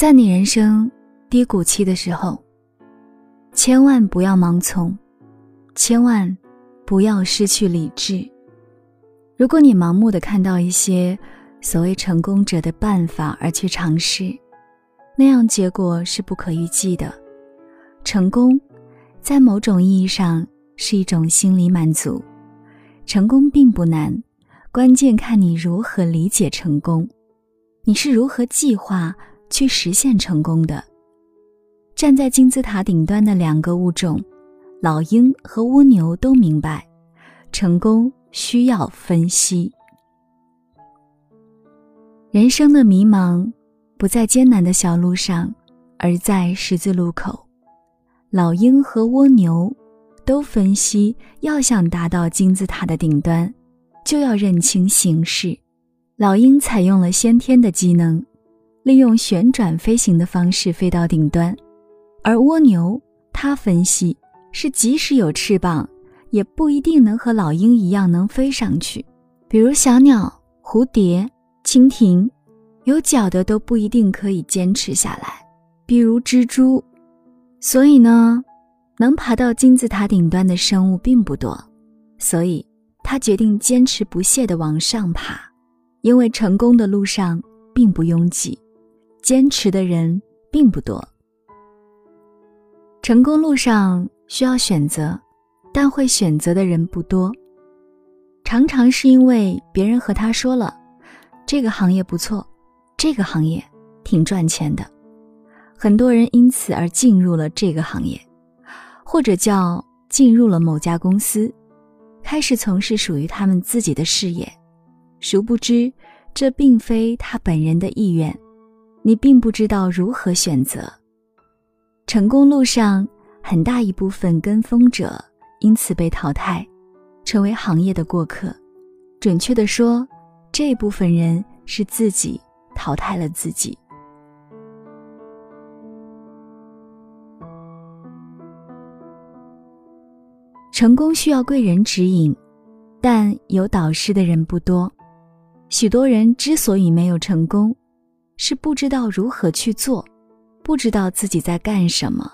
在你人生低谷期的时候，千万不要盲从，千万不要失去理智。如果你盲目的看到一些所谓成功者的办法而去尝试，那样结果是不可预计的。成功，在某种意义上是一种心理满足。成功并不难，关键看你如何理解成功，你是如何计划。去实现成功的，站在金字塔顶端的两个物种，老鹰和蜗牛都明白，成功需要分析。人生的迷茫不在艰难的小路上，而在十字路口。老鹰和蜗牛都分析，要想达到金字塔的顶端，就要认清形势。老鹰采用了先天的机能。利用旋转飞行的方式飞到顶端，而蜗牛，它分析是即使有翅膀，也不一定能和老鹰一样能飞上去。比如小鸟、蝴蝶、蜻蜓，有脚的都不一定可以坚持下来。比如蜘蛛，所以呢，能爬到金字塔顶端的生物并不多。所以，他决定坚持不懈地往上爬，因为成功的路上并不拥挤。坚持的人并不多。成功路上需要选择，但会选择的人不多。常常是因为别人和他说了，这个行业不错，这个行业挺赚钱的，很多人因此而进入了这个行业，或者叫进入了某家公司，开始从事属于他们自己的事业。殊不知，这并非他本人的意愿。你并不知道如何选择。成功路上很大一部分跟风者因此被淘汰，成为行业的过客。准确的说，这部分人是自己淘汰了自己。成功需要贵人指引，但有导师的人不多。许多人之所以没有成功。是不知道如何去做，不知道自己在干什么，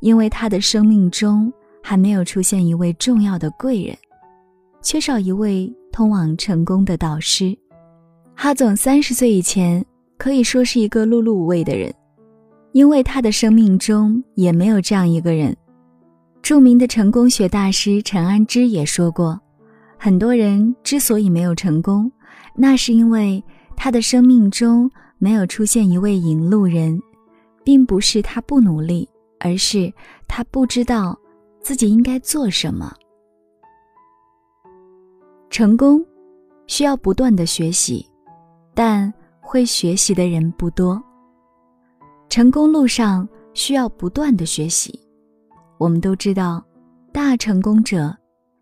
因为他的生命中还没有出现一位重要的贵人，缺少一位通往成功的导师。哈总三十岁以前可以说是一个碌碌无为的人，因为他的生命中也没有这样一个人。著名的成功学大师陈安之也说过，很多人之所以没有成功，那是因为他的生命中。没有出现一位引路人，并不是他不努力，而是他不知道自己应该做什么。成功需要不断的学习，但会学习的人不多。成功路上需要不断的学习，我们都知道，大成功者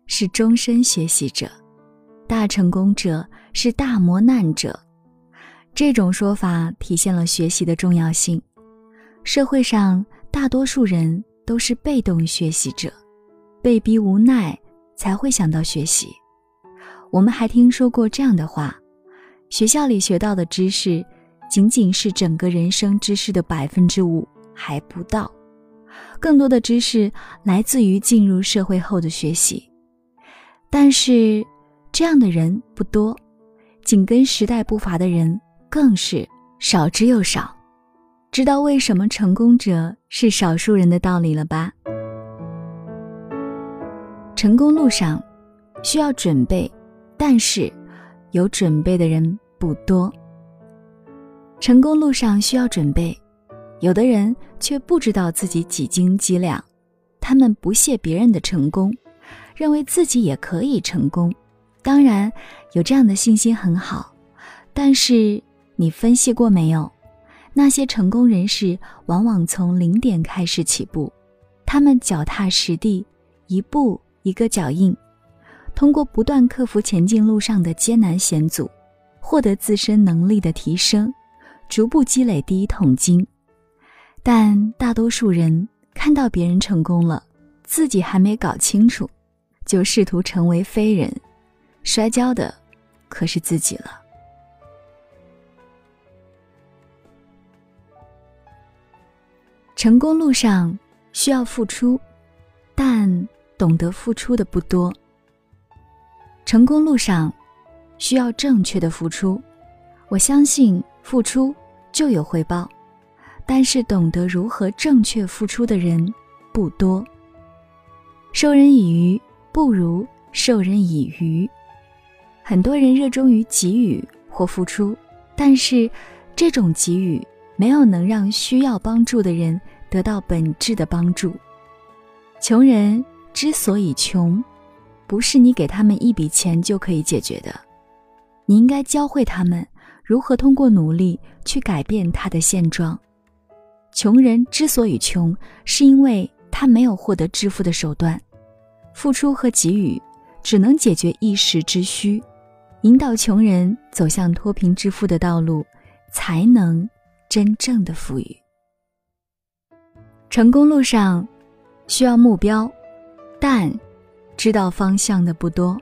是终身学习者，大成功者是大磨难者。这种说法体现了学习的重要性。社会上大多数人都是被动学习者，被逼无奈才会想到学习。我们还听说过这样的话：学校里学到的知识，仅仅是整个人生知识的百分之五还不到，更多的知识来自于进入社会后的学习。但是，这样的人不多，紧跟时代步伐的人。更是少之又少，知道为什么成功者是少数人的道理了吧？成功路上需要准备，但是有准备的人不多。成功路上需要准备，有的人却不知道自己几斤几两，他们不屑别人的成功，认为自己也可以成功。当然，有这样的信心很好，但是。你分析过没有？那些成功人士往往从零点开始起步，他们脚踏实地，一步一个脚印，通过不断克服前进路上的艰难险阻，获得自身能力的提升，逐步积累第一桶金。但大多数人看到别人成功了，自己还没搞清楚，就试图成为飞人，摔跤的可是自己了。成功路上需要付出，但懂得付出的不多。成功路上需要正确的付出，我相信付出就有回报，但是懂得如何正确付出的人不多。授人以鱼不如授人以渔。很多人热衷于给予或付出，但是这种给予没有能让需要帮助的人得到本质的帮助。穷人之所以穷，不是你给他们一笔钱就可以解决的，你应该教会他们如何通过努力去改变他的现状。穷人之所以穷，是因为。他没有获得致富的手段，付出和给予只能解决一时之需，引导穷人走向脱贫致富的道路，才能真正的富裕。成功路上需要目标，但知道方向的不多。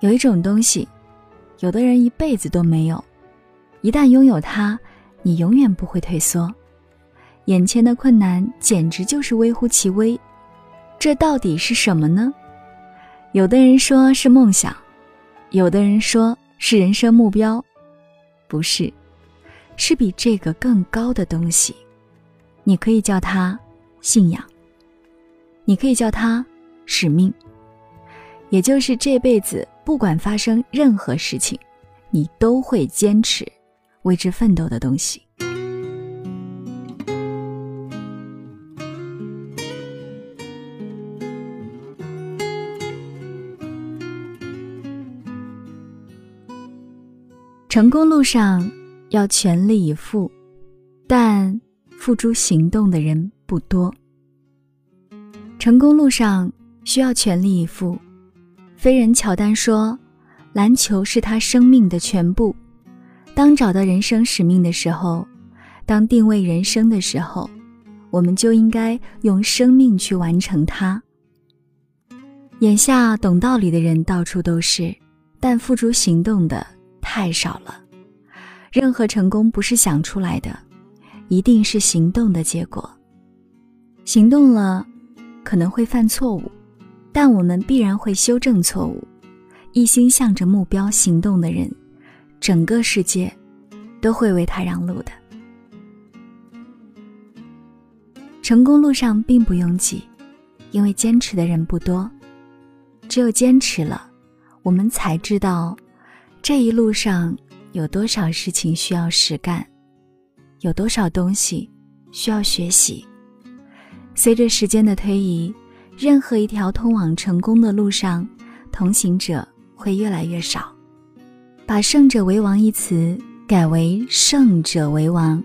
有一种东西，有的人一辈子都没有，一旦拥有它，你永远不会退缩。眼前的困难简直就是微乎其微，这到底是什么呢？有的人说是梦想，有的人说是人生目标，不是，是比这个更高的东西。你可以叫它信仰，你可以叫它使命，也就是这辈子不管发生任何事情，你都会坚持为之奋斗的东西。成功路上要全力以赴，付诸行动的人不多。成功路上需要全力以赴。飞人乔丹说：“篮球是他生命的全部。当找到人生使命的时候，当定位人生的时候，我们就应该用生命去完成它。”眼下懂道理的人到处都是，但付诸行动的。太少了，任何成功不是想出来的，一定是行动的结果。行动了，可能会犯错误，但我们必然会修正错误。一心向着目标行动的人，整个世界都会为他让路的。成功路上并不拥挤，因为坚持的人不多。只有坚持了，我们才知道。这一路上有多少事情需要实干，有多少东西需要学习。随着时间的推移，任何一条通往成功的路上，同行者会越来越少。把“胜者为王”一词改为“胜者为王”，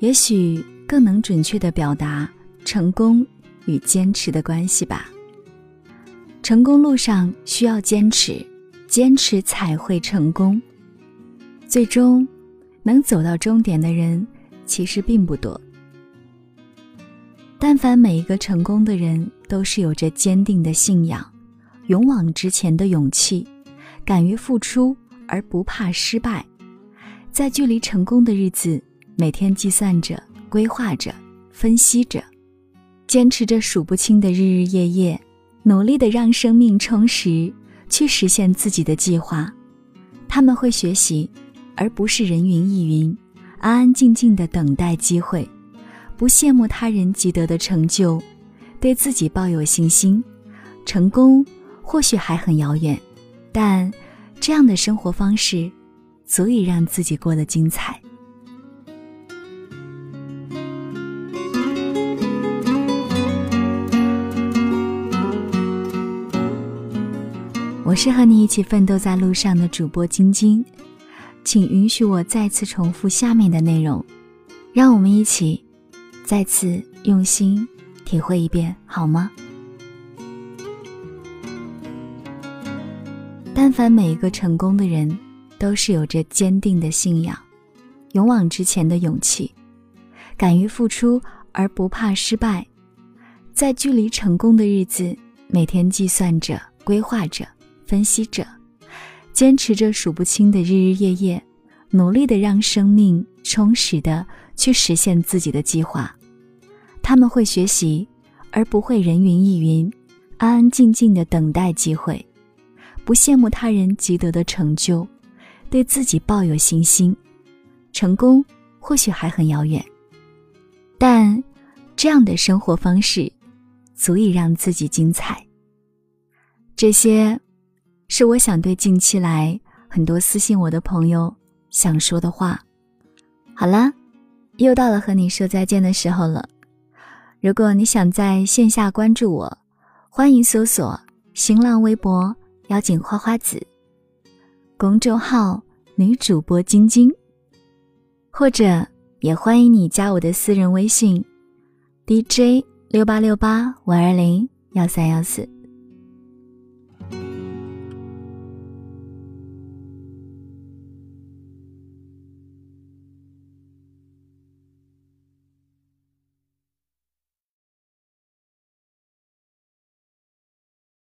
也许更能准确地表达成功与坚持的关系吧。成功路上需要坚持。坚持才会成功。最终，能走到终点的人其实并不多。但凡每一个成功的人，都是有着坚定的信仰、勇往直前的勇气，敢于付出而不怕失败，在距离成功的日子，每天计算着、规划着、分析着，坚持着数不清的日日夜夜，努力的让生命充实。去实现自己的计划，他们会学习，而不是人云亦云，安安静静的等待机会，不羡慕他人积得的成就，对自己抱有信心。成功或许还很遥远，但这样的生活方式，足以让自己过得精彩。我是和你一起奋斗在路上的主播晶晶，请允许我再次重复下面的内容，让我们一起再次用心体会一遍，好吗？但凡每一个成功的人，都是有着坚定的信仰、勇往直前的勇气，敢于付出而不怕失败，在距离成功的日子，每天计算着、规划着。分析着，坚持着数不清的日日夜夜，努力的让生命充实的去实现自己的计划。他们会学习，而不会人云亦云，安安静静的等待机会，不羡慕他人积得的成就，对自己抱有信心。成功或许还很遥远，但这样的生活方式，足以让自己精彩。这些，是我想对近期来很多私信我的朋友想说的话。好了，又到了和你说再见的时候了。如果你想在线下关注我，欢迎搜索新浪微博“妖精花花子”，公众号“女主播晶晶”。或者也欢迎你加我的私人微信，DJ 六八六八五二零幺三幺四。